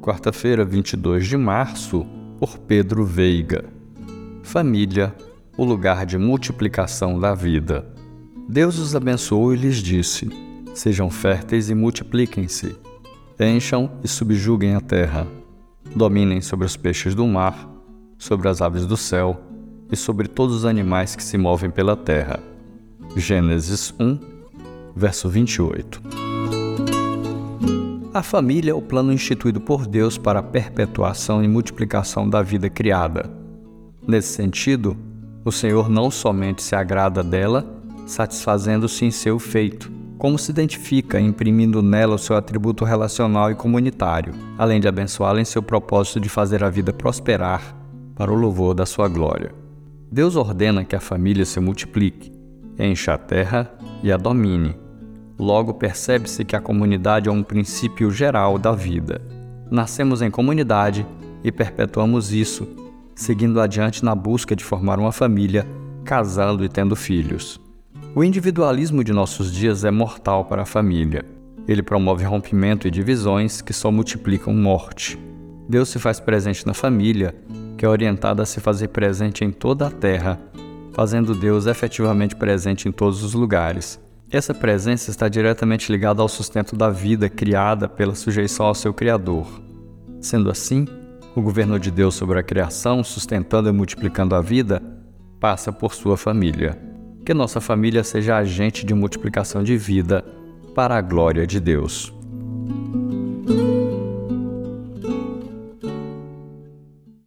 Quarta-feira, 22 de março, por Pedro Veiga. Família, o lugar de multiplicação da vida. Deus os abençoou e lhes disse: Sejam férteis e multipliquem-se. Encham e subjuguem a terra. Dominem sobre os peixes do mar, sobre as aves do céu e sobre todos os animais que se movem pela terra. Gênesis 1, verso 28. A família é o plano instituído por Deus para a perpetuação e multiplicação da vida criada. Nesse sentido, o Senhor não somente se agrada dela, satisfazendo-se em seu feito, como se identifica imprimindo nela o seu atributo relacional e comunitário, além de abençoá-la em seu propósito de fazer a vida prosperar para o louvor da sua glória. Deus ordena que a família se multiplique, encha a terra e a domine. Logo percebe-se que a comunidade é um princípio geral da vida. Nascemos em comunidade e perpetuamos isso, seguindo adiante na busca de formar uma família, casando e tendo filhos. O individualismo de nossos dias é mortal para a família. Ele promove rompimento e divisões que só multiplicam morte. Deus se faz presente na família, que é orientada a se fazer presente em toda a terra, fazendo Deus efetivamente presente em todos os lugares. Essa presença está diretamente ligada ao sustento da vida criada pela sujeição ao seu Criador. Sendo assim, o governo de Deus sobre a criação, sustentando e multiplicando a vida, passa por sua família que nossa família seja agente de multiplicação de vida para a glória de Deus.